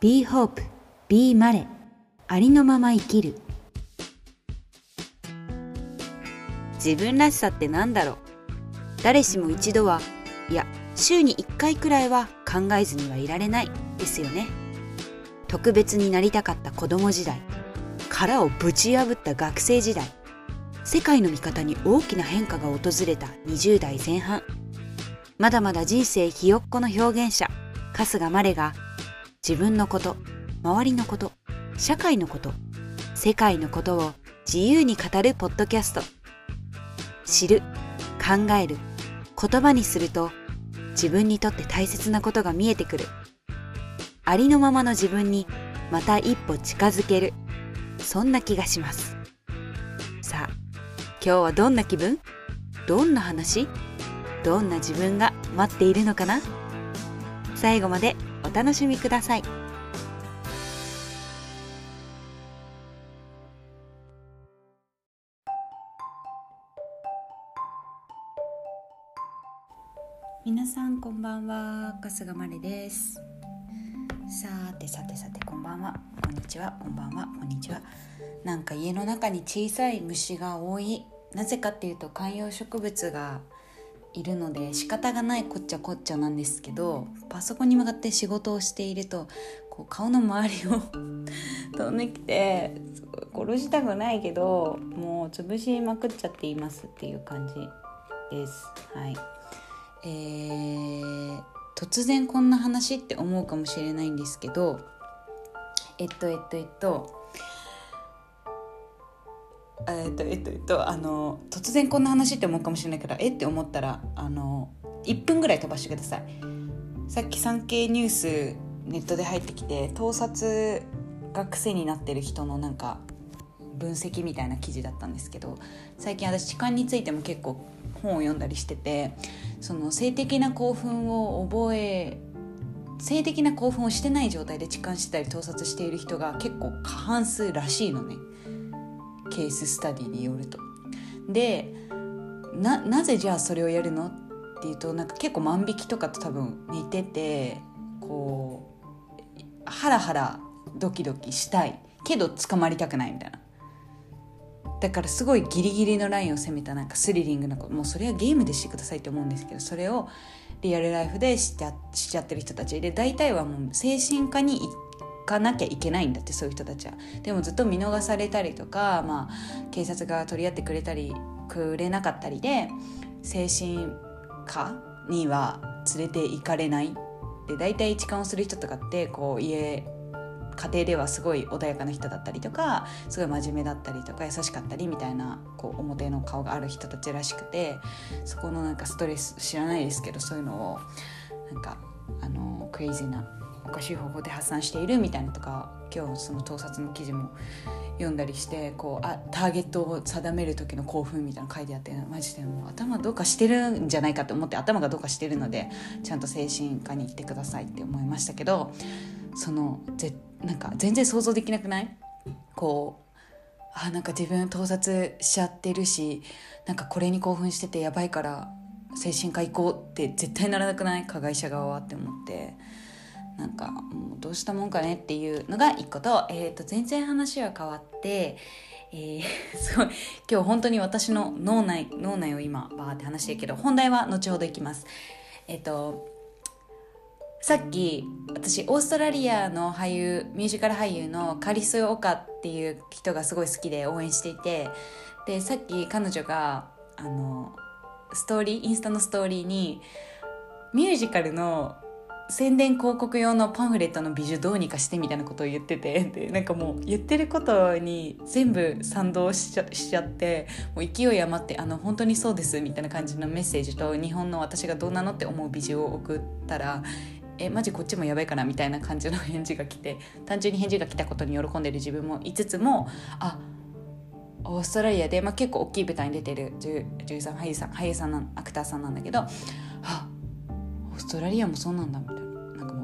Be Hope, Be マレありのまま生きる。自分らしさってなんだろう？誰しも一度はいや週に1回くらいは考えずにはいられない。ですよね。特別になりたかった子供時代。殻をぶち破った学生時代。世界の見方に大きな変化が訪れた20代前半。まだまだ人生ひよっこの表現者春日まれが自分のこと周りのこと社会のこと世界のことを自由に語るポッドキャスト。知る考える言葉にすると自分にとって大切なことが見えてくる。ありのままの自分にまた一歩近づける。そんな気がします。さあ今日はどんな気分？どんな話？どんな自分が待っているのかな？最後までお楽しみください。皆さんこんばんは。春日まれです。さてさてさてこんばんは。こんにちは。こんばんは。こんにちは。なんか家の中に小さい虫が多い。なぜかっていうと観葉植物がいるので仕方がないこっちゃこっちゃなんですけどパソコンに向かって仕事をしているとこう顔の周りを飛んできて殺したくないけどもう潰しまくっちゃっていますっていう感じです。はい。えー、突然こんな話って思うかもしれないんですけどえっとえっとえっとえっとえっとえっとあの突然こんな話って思うかもしれないからえって思ったらあの1分ぐらい飛ばしてください。さっき産経ニュースネットで入ってきて盗撮が癖になってる人のなんか分析みたいな記事だったんですけど最近私痴漢についても結構本を読んだりしててその性的な興奮を覚え性的な興奮をしてない状態で痴漢してたり盗撮している人が結構過半数らしいのね。ケーススタディによると。でななぜじゃあそれをやるのっていうとなんか結構万引きとかと多分似ててこうハラハラドキドキしたい。けど捕まりたくないみたいな。だからすごいギリギリのラインを攻めたなんかスリリングなこと。もうそれはゲームでしてくださいって思うんですけどそれをリアルライフでしちゃしちゃってる人たち。で大体はもう精神科に行ってかなきゃいけないんだってそういう人たちは。でもずっと見逃されたりとか、まあ、警察が取り合ってくれたりくれなかったりで精神科には連れて行かれない。で大体痴漢をする人とかってこう家家庭ではすごい穏やかな人だったりとかすごい真面目だったりとか優しかったりみたいなこう表の顔がある人たちらしくてそこのなんかストレス知らないですけどそういうのをなんかあのクレイジーなおかしい方法で発散しているみたいなとか今日その盗撮の記事も読んだりしてこうあターゲットを定める時の興奮みたいな書いてあってマジでもう頭どうかしてるんじゃないかと思って頭がどうかしてるのでちゃんと精神科に行ってくださいって思いましたけどそのぜなんか全然想像できなくない？こうあなんか自分盗撮しちゃってるしなんかこれに興奮しててやばいから精神科行こうって絶対ならなくない？加害者側はって思って。なんかもうどうしたもんかねっていうのが一個と,、えー、と全然話は変わって、えー、すごい今日本当に私の脳内脳内を今バーって話してるけど本題は後ほどいきます。えっ、とさっき私オーストラリアの俳優ミュージカル俳優のカリス・オカっていう人がすごい好きで応援していてでさっき彼女があのストーリーインスタのストーリーにミュージカルの宣伝広告用のパンフレットの美女どうにかしてみたいなことを言っててでなんかもう言ってることに全部賛同しちゃってもう勢い余ってあの本当にそうですみたいな感じのメッセージと日本の私がどうなのって思う美女を送ったらえマジこっちもやばいかなみたいな感じの返事が来て単純に返事が来たことに喜んでる自分もいつつもあオーストラリアで、まあ、結構大きい舞台に出てる女優さん俳優さん俳優さんなアクターさんなんだけどあオーストラリアもそうなんだみたいな。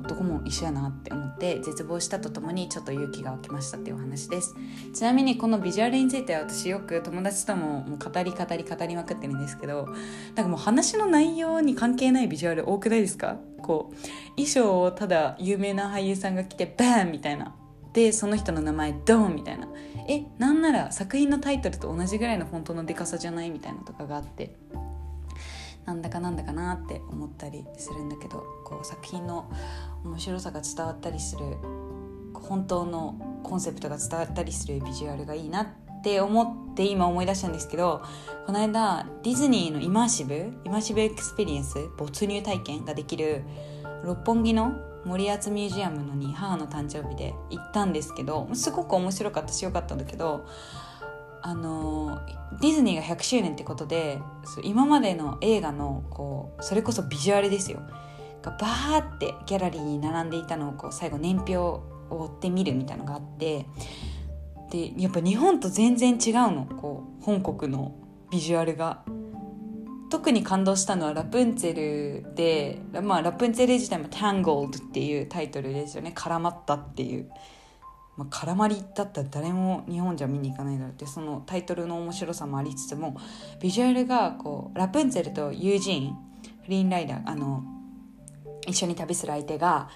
男も一緒やなって思って絶望したとともにちょっと勇気が湧きましたっていうお話です。ちなみにこのビジュアルについては私よく友達とももう語り語り語りまくってるんですけどなんかもう話の内容に関係ないビジュアル多くないですか？こう衣装をただ有名な俳優さんが着てバーン!みたいな。でその人の名前ドン!みたいな。えなんなら作品のタイトルと同じぐらいの本当のデカさじゃない？みたいなとかがあって。なんだかなんだかなって思ったりするんだけどこう作品の面白さが伝わったりする本当のコンセプトが伝わったりするビジュアルがいいなって思って今思い出したんですけどこの間ディズニーの immersive immersive experience 没入体験ができる六本木の森厚ミュージアムのに母の誕生日で行ったんですけどすごく面白かったしよかったんだけどあのディズニーが100周年ってことで今までの映画のこうそれこそビジュアルですよ。がバーってギャラリーに並んでいたのをこう最後年表を追ってみるみたいなのがあってでやっぱ日本と全然違うの。こう本国のビジュアルが。特に感動したのはラプンツェルで、まあ、ラプンツェル自体も「Tangled」っていうタイトルですよね。絡まったっていう。まあ、絡まりだったら誰も日本じゃ見に行かないだろうってそのタイトルの面白さもありつつもビジュアルがこうラプンツェルとユージーンフリーンライダーあの一緒に旅する相手が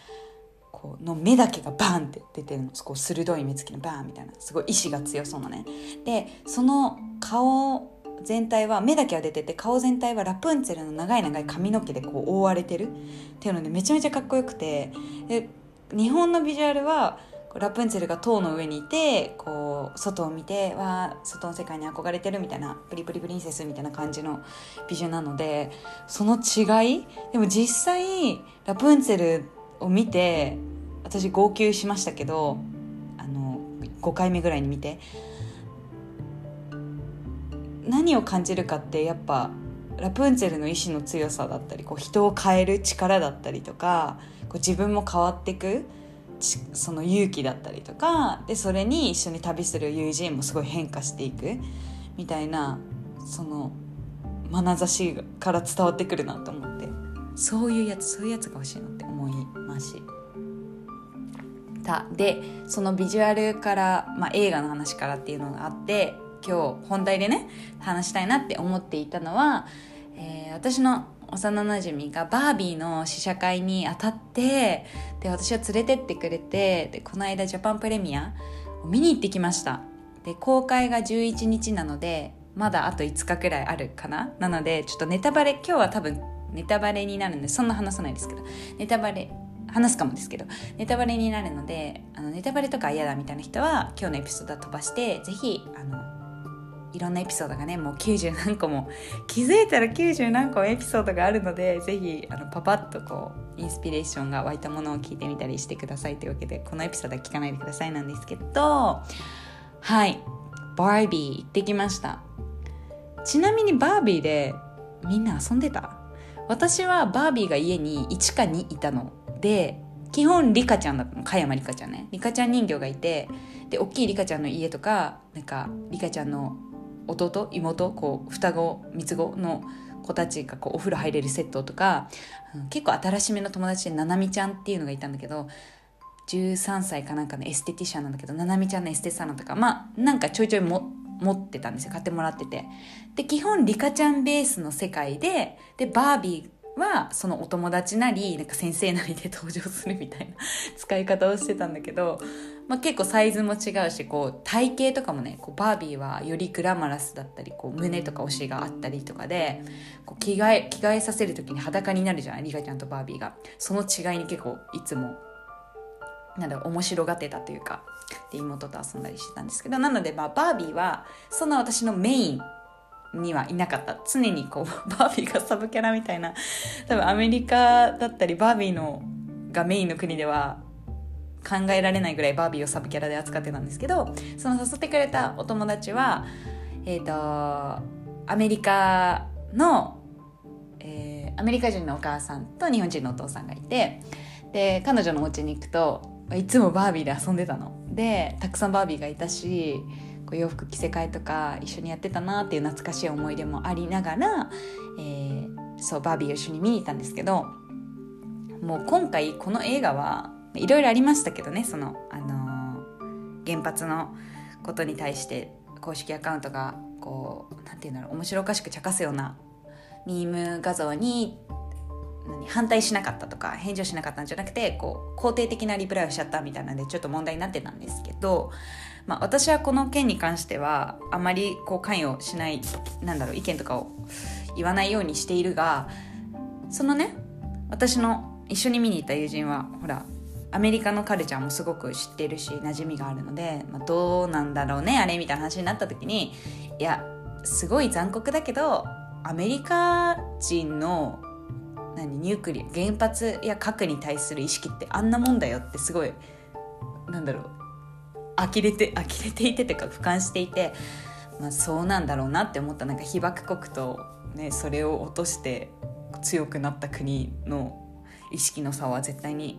こうの目だけがバーンって出てるの。こう鋭い目つきのバーンみたいな。すごい意志が強そうなね。でその顔全体は目だけは出てて顔全体はラプンツェルの長い長い髪の毛でこう覆われてる。っていうのでめちゃめちゃかっこよくて。で日本のビジュアルはラプンツェルが塔の上にいてこう外を見てわ外の世界に憧れてるみたいなプリプリプリンセスみたいな感じの美女なのでその違いでも実際ラプンツェルを見て私号泣しましたけどあの5回目ぐらいに見て何を感じるかってやっぱラプンツェルの意志の強さだったりこう人を変える力だったりとかこう自分も変わっていくその勇気だったりとかでそれに一緒に旅する友人もすごい変化していくみたいなその眼差しから伝わってくるなと思って。そういうやつそういうやつが欲しいなって思いましたでそのビジュアルから、まあ、映画の話からっていうのがあって今日本題でね話したいなって思っていたのは、えー、私の幼なじみがバービーの試写会に当たってで私は連れてってくれてでこの間ジャパンプレミアを見に行ってきました。で公開が11日なのでまだあと5日くらいあるかな？なのでちょっとネタバレ今日は多分ネタバレになるんでそんな話さないですけどネタバレ話すかもですけどネタバレになるのであのネタバレとか嫌だみたいな人は今日のエピソードは飛ばしてぜひあのいろんなエピソードがねもう90何個も気づいたら90何個もエピソードがあるのでぜひあのパパッとこうインスピレーションが湧いたものを聞いてみたりしてくださいというわけでこのエピソードは聞かないでくださいなんですけどはい。バービー行ってきました。ちなみにバービーでみんな遊んでた？私はバービーが家に1か2いたの。で基本リカちゃんだったの。加山リカちゃんね。リカちゃん人形がいてで大きいリカちゃんの家とかなんかリカちゃんの弟妹こう双子三つ子の子たちがこうお風呂入れるセットとか結構新しめの友達でななみちゃんっていうのがいたんだけど13歳かなんかのエステティシャンなんだけどななみちゃんのエステサロンとかまあなんかちょいちょいも持ってたんですよ。買ってもらってて。で基本リカちゃんベースの世界ででバービーはそのお友達なりなんか先生なりで登場するみたいな 使い方をしてたんだけど、まあ、結構サイズも違うしこう体型とかもねこうバービーはよりグラマラスだったりこう胸とかお尻があったりとかでこう着替え着替えさせる時に裸になるじゃないリカちゃんとバービーが。その違いに結構いつもなんだ面白がってたというかで妹と遊んだりしてたんですけどなのでまあバービーはそんな私のメインにはいなかった。常にこう バービーがサブキャラみたいな。多分アメリカだったりバービーのがメインの国では考えられないぐらいバービーをサブキャラで扱ってたんですけどその誘ってくれたお友達はえっ、ー、とアメリカの、えー、アメリカ人のお母さんと日本人のお父さんがいてで彼女のお家に行くといつもバービーで遊んでたの。でたくさんバービーがいたしこう洋服着せ替えとか一緒にやってたなっていう懐かしい思い出もありながら、えー、そうバービーを一緒に見に行ったんですけどもう今回この映画はいろいろありましたけどねその、あのー、原発のことに対して公式アカウントがこう何て言うんだろう面白おかしく茶化すようなミーム画像に反対しなかったとか返事をしなかったんじゃなくてこう肯定的なリプライをしちゃったみたいなんでちょっと問題になってたんですけど、まあ、私はこの件に関してはあまりこう関与しないなんだろう意見とかを言わないようにしているがそのね私の一緒に見に行った友人はほらアメリカのカルチャーもすごく知ってるし馴染みがあるので、まあ、どうなんだろうねあれみたいな話になった時にいやすごい残酷だけどアメリカ人の何ニュークリア原発や核に対する意識ってあんなもんだよってすごいなんだろう呆れて呆れていてというか俯瞰していて、まあ、そうなんだろうなって思ったなんか被爆国と、ね、それを落として強くなった国の意識の差は絶対に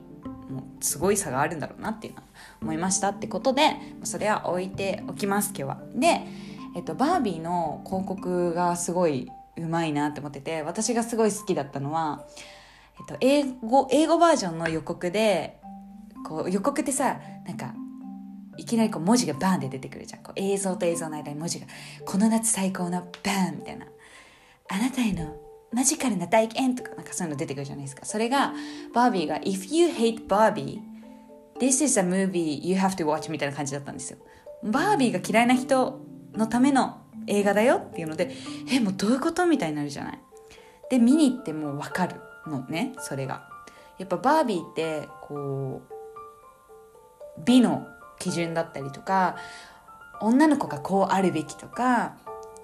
もうすごい差があるんだろうなっていうのは思いましたってことでそれは置いておきます今日は。で、えっと、バービーの広告がすごいうまいなって思ってて私がすごい好きだったのは、えっと、英語英語バージョンの予告でこう予告ってさなんかいきなりこう文字がバーンって出てくるじゃんこう映像と映像の間に文字が「この夏最高のバーン」みたいな「あなたへのマジカルな体験とかなんかそういうの出てくるじゃないですか。それが、バービーが If you hate Barbie, this is a movie you have to watch みたいな感じだったんですよ。バービーが嫌いな人のための映画だよっていうので、え、もうどういうことみたいになるじゃない。で、見に行ってもうわかるのね、それが。やっぱバービーって、こう、美の基準だったりとか、女の子がこうあるべきとか、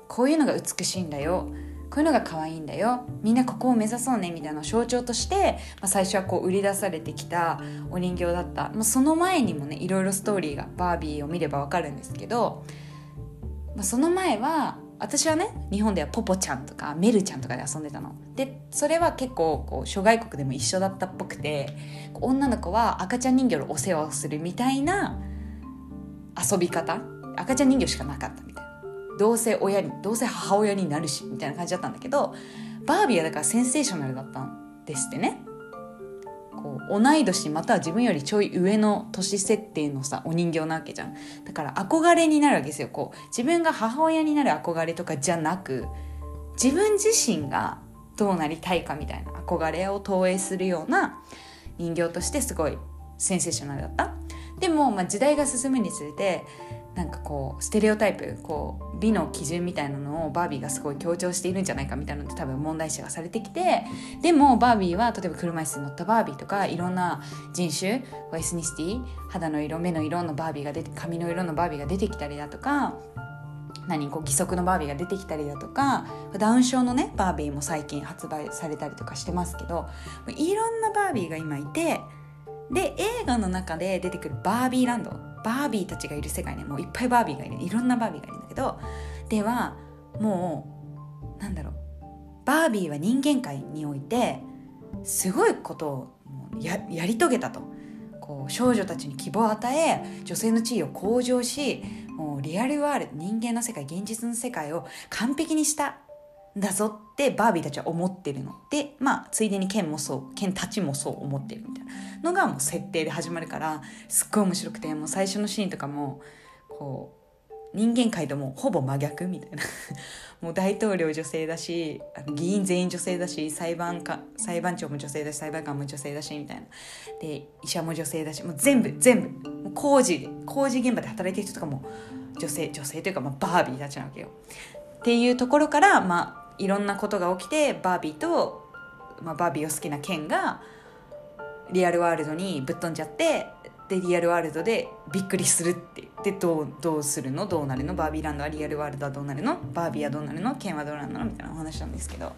こういうのが美しいんだよ。こういうのが可愛いんだよみんなここを目指そうねみたいな象徴として、まあ、最初はこう売り出されてきたお人形だったもうその前にもねいろいろストーリーがバービーを見ればわかるんですけど、まあ、その前は私はね日本ではポポちゃんとかメルちゃんとかで遊んでたのでそれは結構こう諸外国でも一緒だったっぽくて女の子は赤ちゃん人形のお世話をするみたいな遊び方？赤ちゃん人形しかなかったみたいな。どうせ親にどうせ母親になるしみたいな感じだったんだけどバービーはだからセンセーショナルだったんですってね。こう同い年または自分よりちょい上の年設定のさお人形なわけじゃん。だから憧れになるわけですよ。こう自分が母親になる憧れとかじゃなく自分自身がどうなりたいかみたいな憧れを投影するような人形としてすごいセンセーショナルだった。でも、まあ、時代が進むにつれてなんかこうステレオタイプこう美の基準みたいなのをバービーがすごい強調しているんじゃないかみたいなのって多分問題視がされてきてでもバービーは例えば車椅子に乗ったバービーとかいろんな人種エスニシティ肌の色目の色のバービーが出て髪の色のバービーが出てきたりだとか何こう義足のバービーが出てきたりだとかダウン症のねバービーも最近発売されたりとかしてますけどいろんなバービーが今いてで映画の中で出てくるバービーランドバービーたちがいる世界ねもういっぱいバービーがいる。いろんなバービーがいるんだけどではもうなんだろう。バービーは人間界においてすごいことをややり遂げたと。こう少女たちに希望を与え女性の地位を向上しもうリアルワールド人間の世界現実の世界を完璧にしただぞってバービーたちは思ってるの。でまあついでにケンもそうケンたちもそう思ってるみたいなのがもう設定で始まるからすっごい面白くてもう最初のシーンとかもこう人間界ともほぼ真逆みたいな。もう大統領女性だし議員全員女性だし裁判官裁判長も女性だし裁判官も女性だしみたいな。で医者も女性だしもう全部全部。工事工事現場で働いてる人とかも女性女性というかまあバービーたちなわけよ。っていうところからまあいろんなことが起きてバービーと、まあ、バービーを好きなケンがリアルワールドにぶっ飛んじゃってでリアルワールドでびっくりするってでどうどうするの？どうなるの？バービーランドはリアルワールドはどうなるの？バービーはどうなるの？ケンはどうなるの？みたいなお話なんですけど。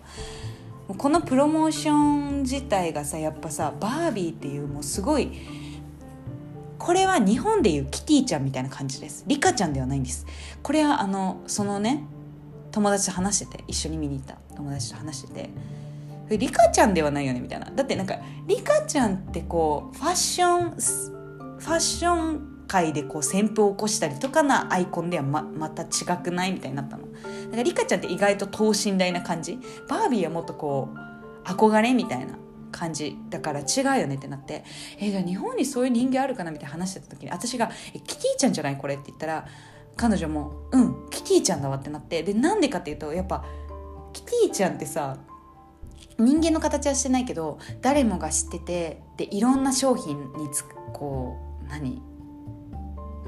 このプロモーション自体がさやっぱさバービーっていうもうすごいこれは日本でいうキティちゃんみたいな感じです。リカちゃんではないんです。これはあのそのね友達と話してて一緒に見に行った。友達と話してて。リカちゃんではないよねみたいな。だってなんかリカちゃんってこうファッションファッション界でこう旋風を起こしたりとかなアイコンではままた違くないみたいになったの。だからリカちゃんって意外と等身大な感じ。バービーはもっとこう憧れみたいな感じだから違うよねってなって。えじゃあ日本にそういう人間あるかなみたいな話してた時に私が「えキティちゃんじゃない？これ」って言ったら彼女も「うんキティちゃんだわ」ってなってでなんでかっていうとやっぱキティちゃんってさ人間の形はしてないけど誰もが知っててでいろんな商品につこう何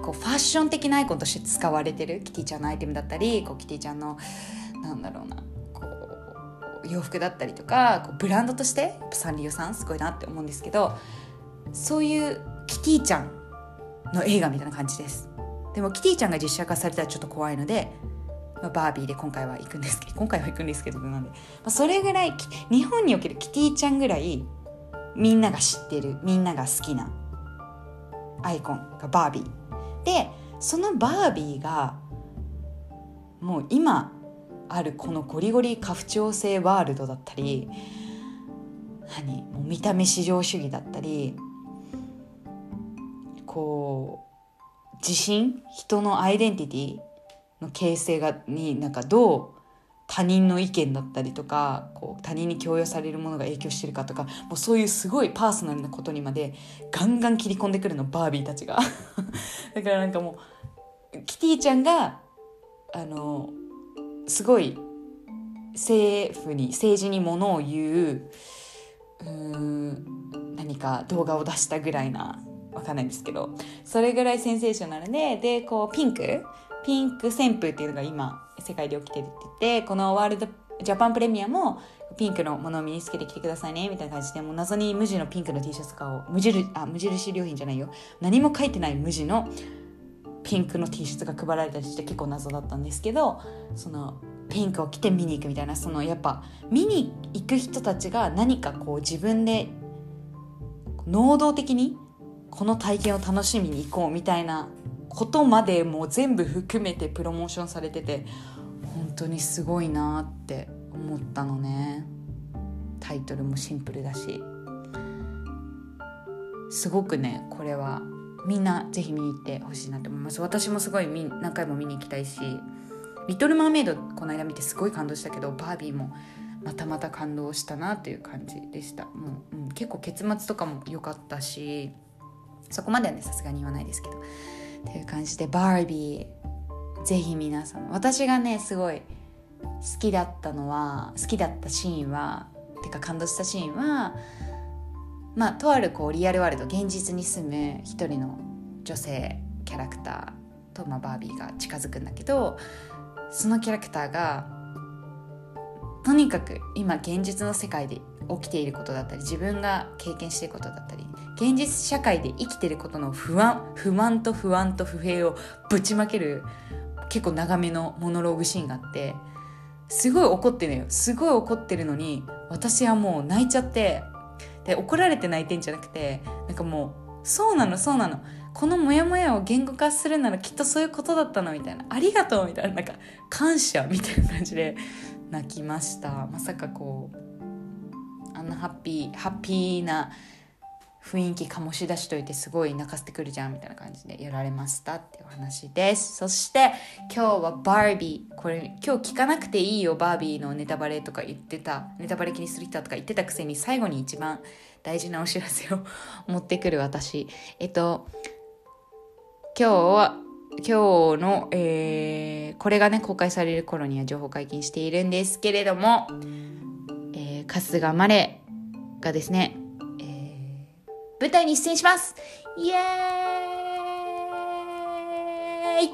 こうファッション的なアイコンとして使われてるキティちゃんのアイテムだったりこうキティちゃんのなんだろうなこう洋服だったりとかこうブランドとしてサンリオさんすごいなって思うんですけどそういうキティちゃんの映画みたいな感じです。でもキティちゃんが実写化されたらちょっと怖いのでまあ、バービーで今回は行くんですけど今回は行くんですけどなんで、まあ、それぐらい日本におけるキティちゃんぐらいみんなが知ってるみんなが好きなアイコンがバービー。でそのバービーがもう今あるこのゴリゴリ家父長制ワールドだったり何？もう見た目至上主義だったりこう自信人のアイデンティティの形成がになんかどう他人の意見だったりとかこう他人に強要されるものが影響してるかとかもうそういうすごいパーソナルなことにまでガンガン切り込んでくるのバービーたちが。だからなんかもうキティちゃんがあのすごい政府に政治にものを言ううん何か動画を出したぐらいなわかんないんですけどそれぐらいセンセーショナルででこうピンク？ピンク旋風っていうのが今世界で起きてるって言ってこのワールドジャパンプレミアもピンクのものを身につけてきてくださいねみたいな感じでもう謎に無地のピンクの T シャツとかを無印あ無印良品じゃないよ。何も書いてない無地のピンクの T シャツが配られたりして結構謎だったんですけどそのピンクを着て見に行くみたいなそのやっぱ見に行く人たちが何かこう自分で能動的にこの体験を楽しみに行こうみたいなことまでもう全部含めてプロモーションされてて本当にすごいなって思ったのね。タイトルもシンプルだし。すごくねこれはみんなぜひ見に行ってほしいなと思います。私もすごい何回も見に行きたいし「リトル・マーメイド」この間見てすごい感動したけどバービーもまたまた感動したなっていう感じでした。もう、うん、結構結末とかも良かったしそこまではねさすがに言わないですけど。っていう感じでバービーぜひ皆さん私がねすごい好きだったのは好きだったシーンはてか感動したシーンはまあとあるこうリアルワールド現実に住む一人の女性キャラクターと、まあ、バービーが近づくんだけどそのキャラクターがとにかく今現実の世界で起きていることだったり自分が経験していることだったり現実社会で生きてることの不安不満と不安と不平をぶちまける結構長めのモノローグシーンがあってすごい怒ってるのよ。すごい怒ってるのに私はもう泣いちゃってで怒られて泣いてんじゃなくてなんかもうそうなのそうなの。このモヤモヤを言語化するならきっとそういうことだったのみたいな。ありがとうみたいななんか感謝みたいな感じで泣きました。まさかこうあんなハッピーハッピーな雰囲気醸し出しといてすごい泣かせてくるじゃんみたいな感じでやられましたっていう話です。そして今日はバービー。これ今日聞かなくていいよバービーのネタバレとか言ってたネタバレ気にする人とか言ってたくせに最後に一番大事なお知らせを持ってくる私。えっと今日は今日の、えー、これがね公開される頃には情報解禁しているんですけれども、春日マレがですね舞台に出演します。イエーイ。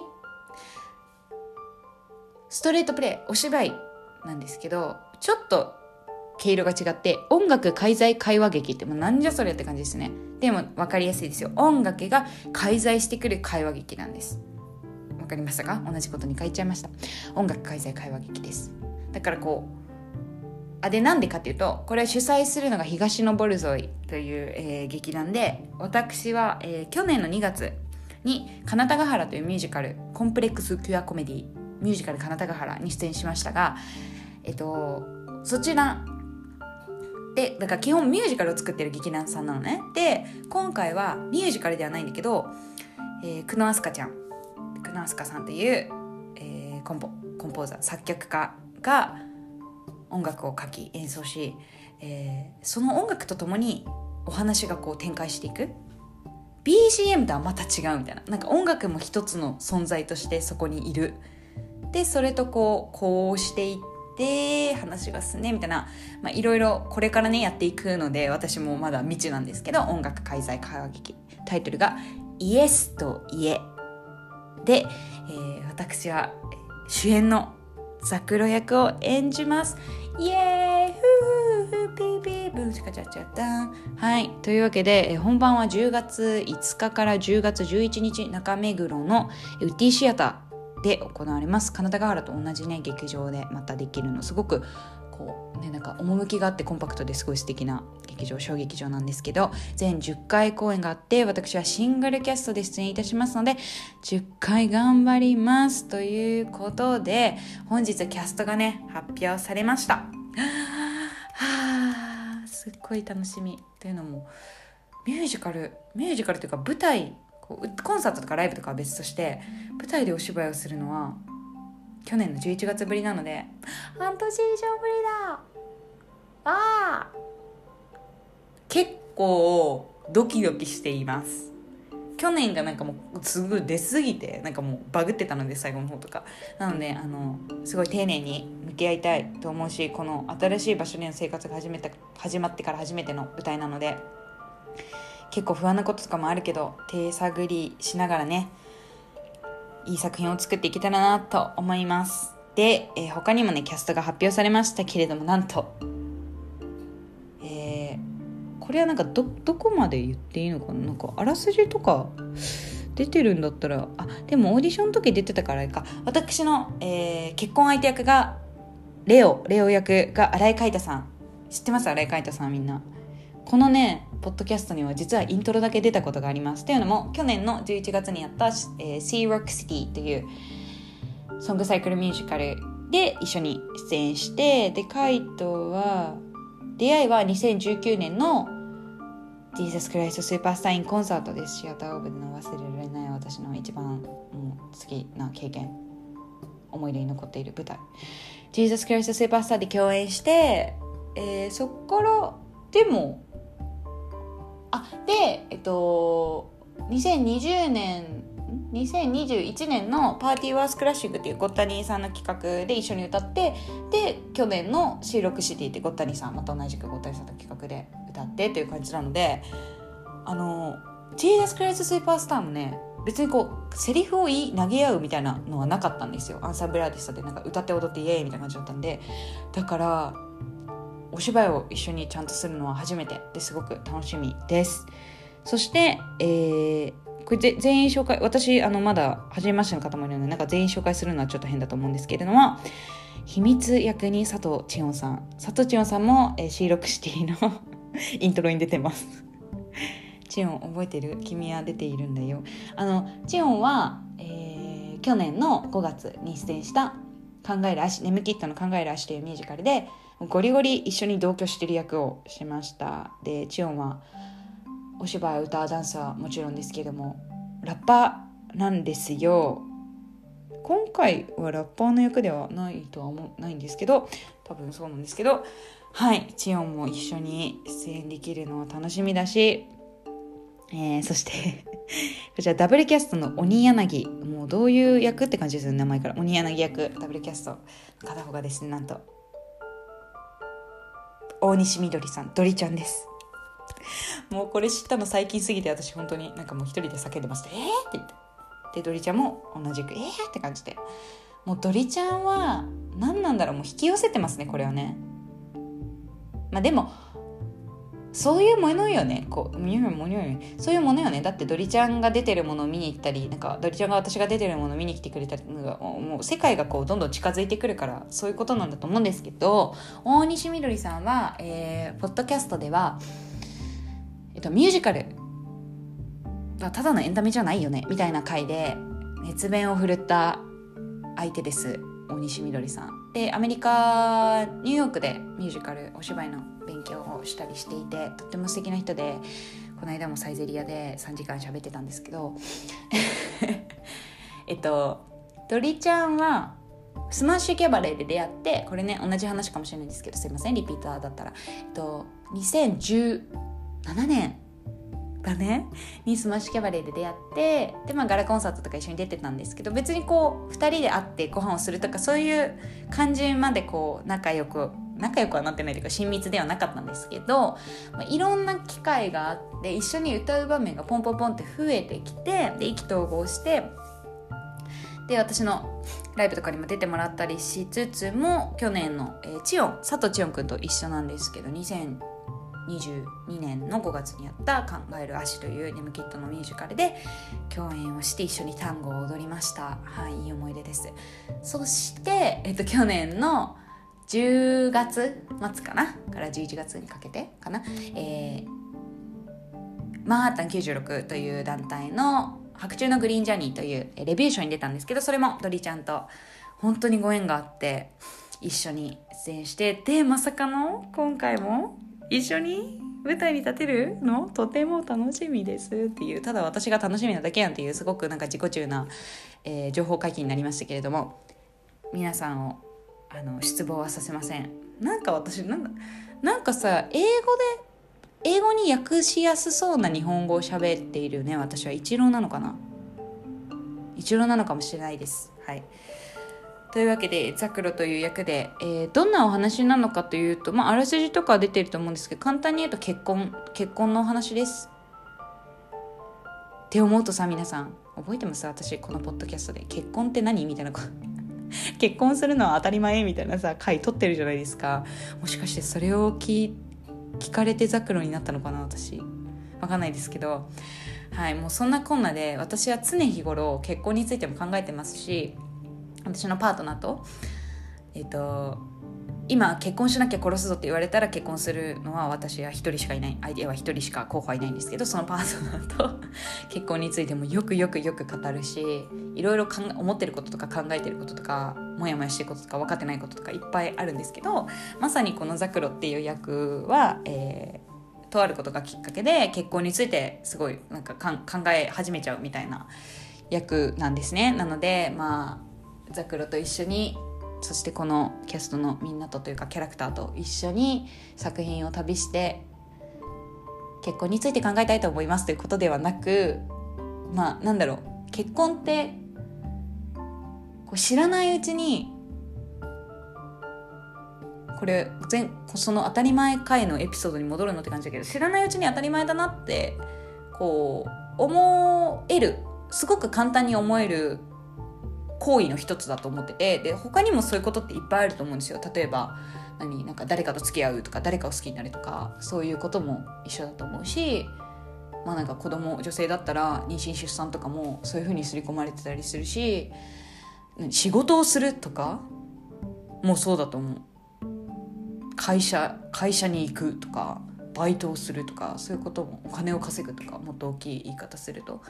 ストレートプレイお芝居なんですけどちょっと毛色が違って音楽介在会話劇ってもうなんじゃそれって感じですね。でも分かりやすいですよ。音楽が介在してくる会話劇なんです。わかりましたか？同じことに書いちゃいました。音楽介在会話劇です。だからこうあでなんでかっていうとこれ主催するのが東のボルゾイという、えー、劇団で私は、えー、去年の2月に「金田ヶ原」というミュージカルコンプレックスキュアコメディミュージカル「金田ヶ原」に出演しましたがえっとそちらでだから基本ミュージカルを作ってる劇団さんなのね。で今回はミュージカルではないんだけど、えー、久野飛鳥ちゃん久野飛鳥さんという、えー、コンポコンポーザー作曲家が音楽を書き演奏し、えー、その音楽とともにお話がこう展開していく。BGM とはまた違うみたいな。なんか音楽も一つの存在としてそこにいる。でそれとこうこうしていって話が進んでみたいな。いろいろこれからねやっていくので私もまだ未知なんですけど音楽介在歌劇タイトルが「イエスと言え」で、えー、私は主演のザクロ役を演じます。イエーイフーフーピーピーブーチカチャチャダンはいというわけで、本番は10月5日から10月11日中目黒のウッディシアターで行われます金田ヶ原と同じね劇場でまたできるのすごくねなんか趣があってコンパクトですごい素敵な劇場小劇場なんですけど全10回公演があって私はシングルキャストで出演いたしますので10回頑張りますということで本日キャストがね発表されました。はあすっごい楽しみ。というのもミュージカルミュージカルというか舞台コンサートとかライブとかは別として舞台でお芝居をするのは去年の11月ぶりなので半年以上ぶりだ。あ。結構ドキドキしています。去年がなんかもうすぐ出過ぎてなんかもうバグってたので最後の方とか。なのであのすごい丁寧に向き合いたいと思うしこの新しい場所での生活が始めた始まってから初めての舞台なので結構不安なこととかもあるけど手探りしながらねいい作品を作っていけたらなと思います。で、えー、他にもねキャストが発表されましたけれどもなんとえー、これはなんかどどこまで言っていいのかな？なんかあらすじとか出てるんだったらあでもオーディションの時出てたからか。私の、えー、結婚相手役がレオレオ役が新井海太さん。知ってます？新井海太さんみんな。このねポッドキャストには実はイントロだけ出たことがありますというのも去年の11月にやった「、Sea Rock City」というソングサイクルミュージカルで一緒に出演してでカイトは出会いは2019年の「Jesus Christ Superstar in コンサート」です。シアターオブでの忘れられない私の一番もう好きな経験思い出に残っている舞台。Jesus Christ Superstar で共演して、えー、そっからでもあでえっと2020年2021年の「パーティーワースクラッシング」っていうゴッタニーさんの企画で一緒に歌ってで去年の「シーロックシティ」ってゴッタニーさんまた同じくゴッタニーさんの企画で歌ってっていう感じなのであの「ジーザス・クライス・スーパースター」もね別にこうセリフを言い投げ合うみたいなのはなかったんですよ。アンサンブルアーティストでなんか歌って踊ってイエーイみたいな感じだったんで。だからお芝居を一緒にちゃんとするのは初めてですごく楽しみです。そして、えー、これ全員紹介私あのまだ初めましての方もいるのでなんか全員紹介するのはちょっと変だと思うんですけれども秘密役に佐藤千音さん。佐藤千音さんも、えー、シーロックシティの イントロに出てます。チオン覚えてる？君は出ているんだよ。あのチオンは、えー、去年の5月に出演した「考える足」「ネムキットの考える足」というミュージカルでゴリゴリ一緒に同居してる役をしました。でチオンはお芝居歌ダンスはもちろんですけどもラッパーなんですよ。今回はラッパーの役ではないとは思うないんですけど多分そうなんですけどはいチオンも一緒に出演できるのは楽しみだしえー、そして こちらダブルキャストの鬼柳。もうどういう役って感じですよね名前から。鬼柳役ダブルキャスト。片方がですねなんと大西みどりさんドリちゃんです。もうこれ知ったの最近すぎて私本当になんかもう一人で叫んでましたえーって言って。でドリちゃんも同じくえーって感じで。もうドリちゃんは何なんだろうもう引き寄せてますねこれはね。まあでもそういうものよね。こう見るものよね。そういうものよね。だってドリちゃんが出てるものを見に行ったりなんかドリちゃんが私が出てるものを見に来てくれたりもう世界がこうどんどん近づいてくるからそういうことなんだと思うんですけど大西みどりさんは、えー、ポッドキャストでは、えっと、ミュージカルただのエンタメじゃないよね。みたいな回で熱弁を振るった相手です。大西みどりさん。でアメリカニューヨークでミュージカルお芝居の勉強をしたりしていてとっても素敵な人でこの間もサイゼリアで3時間喋ってたんですけど えっと鳥ちゃんは Smash Cabaret で出会ってこれね同じ話かもしれないんですけどすいませんリピーターだったら、えっと、2017年だね。に Smash Cabaret で出会ってで、まあ、ガラコンサートとか一緒に出てたんですけど別にこう2人で会ってご飯をするとかそういう感じまでこう仲良く仲良くはなってないというか親密ではなかったんですけど、まあ、いろんな機会があって一緒に歌う場面がポンポンポンって増えてきてで意気投合してで私のライブとかにも出てもらったりしつつも去年の、えー、チヨン佐藤千代くんと一緒なんですけど2022年の5月にやった「考える足」というネムキットのミュージカルで共演をして一緒に単語を踊りました。はいいい思い出です。そして、えっと、去年の10月末かな？から11月にかけてかな、えー、マンハッタン96という団体の白昼のグリーンジャーニーというレビューショーに出たんですけどそれもドリちゃんと本当にご縁があって一緒に出演してでまさかの今回も一緒に舞台に立てるの？とても楽しみですっていう。ただ私が楽しみなだけやんっていうすごくなんか自己中な、えー、情報解禁になりましたけれども。皆さんをあの失望はさせません。なんか私なんだなんかさ英語で英語に訳しやすそうな日本語を喋っているね私は。一郎なのかな？一郎なのかもしれないです。はい。というわけでザクロという役で、えー、どんなお話なのかというと、まあ、あらすじとか出てると思うんですけど簡単に言うと結婚結婚のお話です。って思うとさ皆さん覚えてます？私このポッドキャストで。結婚って何？みたいな 結婚するのは当たり前みたいなさ回撮ってるじゃないですか。もしかしてそれを聞聞かれてザクロになったのかな私。わかんないですけど。はいもうそんなこんなで私は常日頃結婚についても考えてますし私のパートナーとえっ、ー、と今結婚しなきゃ殺すぞって言われたら結婚するのは私は一人しかいない相手は一人しか候補はいないんですけどそのパートナーと 結婚についてもよくよくよく語るしいろいろ思ってることとか考えてることとかモヤモヤしてることとか分かってないこととかいっぱいあるんですけどまさにこのザクロっていう役は、えー、とあることがきっかけで結婚についてすごいなんか考え始めちゃうみたいな役なんですね。なのでまあザクロと一緒にそしてこのキャストのみんなとというかキャラクターと一緒に作品を旅して結婚について考えたいと思いますということではなくまあなんだろう。結婚ってこう知らないうちにこれ前その当たり前回のエピソードに戻るのって感じだけど知らないうちに当たり前だなってこう思えるすごく簡単に思える行為の一つだと思っててで他にもそういうことっていっぱいあると思うんですよ。例えば何なんか誰かと付き合うとか誰かを好きになるとかそういうことも一緒だと思うしまあなんか子供女性だったら妊娠出産とかもそういうふうに刷り込まれてたりするし仕事をするとかもそうだと思う。会社会社に行くとかバイトをするとかそういうこともお金を稼ぐとかもっと大きい言い方すると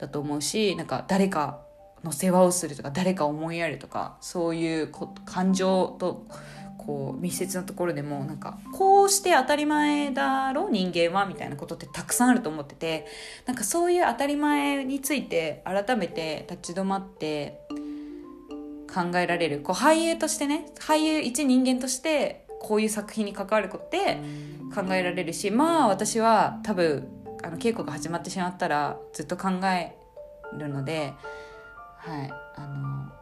だと思うしなんか誰かの世話をするとか誰か思いやるとかそういう感情とこう密接なところでもなんかこうして当たり前だろう人間はみたいなことってたくさんあると思っててなんかそういう当たり前について改めて立ち止まって考えられる。こう俳優としてね俳優一人間としてこういう作品に関わることって考えられるしまあ私は多分あの稽古が始まってしまったらずっと考えるのではい。あの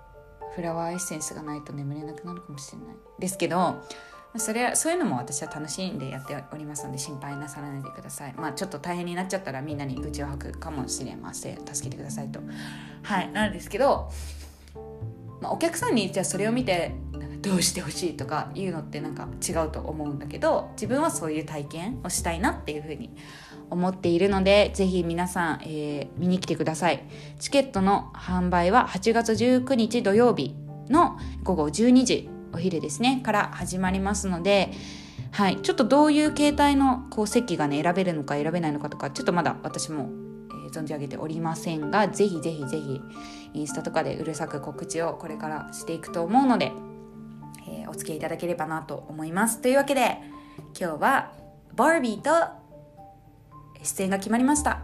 フラワーエッセンスがないと眠れなくなるかもしれない。ですけどそれそういうのも私は楽しんでやっておりますので心配なさらないでください。まあちょっと大変になっちゃったらみんなに愚痴を吐くかもしれません。助けてくださいと。はい。なんですけど、まあ、お客さんにじゃあそれを見てどうしてほしいとか言うのってなんか違うと思うんだけど自分はそういう体験をしたいなっていうふうに思っているのでぜひ皆さん、えー、見に来てください。チケットの販売は8月19日土曜日の午後12時お昼ですねから始まりますのではい、ちょっとどういう形態のこう席がね選べるのか選べないのかとかちょっとまだ私も、えー、存じ上げておりませんがぜひぜひぜひインスタとかでうるさく告知をこれからしていくと思うので、えー、お付き合いいただければなと思います。というわけで今日はバービーと出演が決まりました。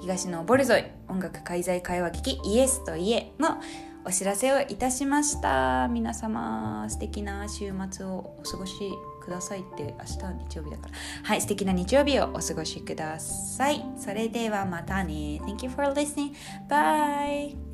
東のボルゾイ音楽介在会話劇イエスとイエのお知らせをいたしました。皆様素敵な週末をお過ごしくださいって明日日曜日だから。はい素敵な日曜日をお過ごしください。それではまたね。Thank you for listening. Bye.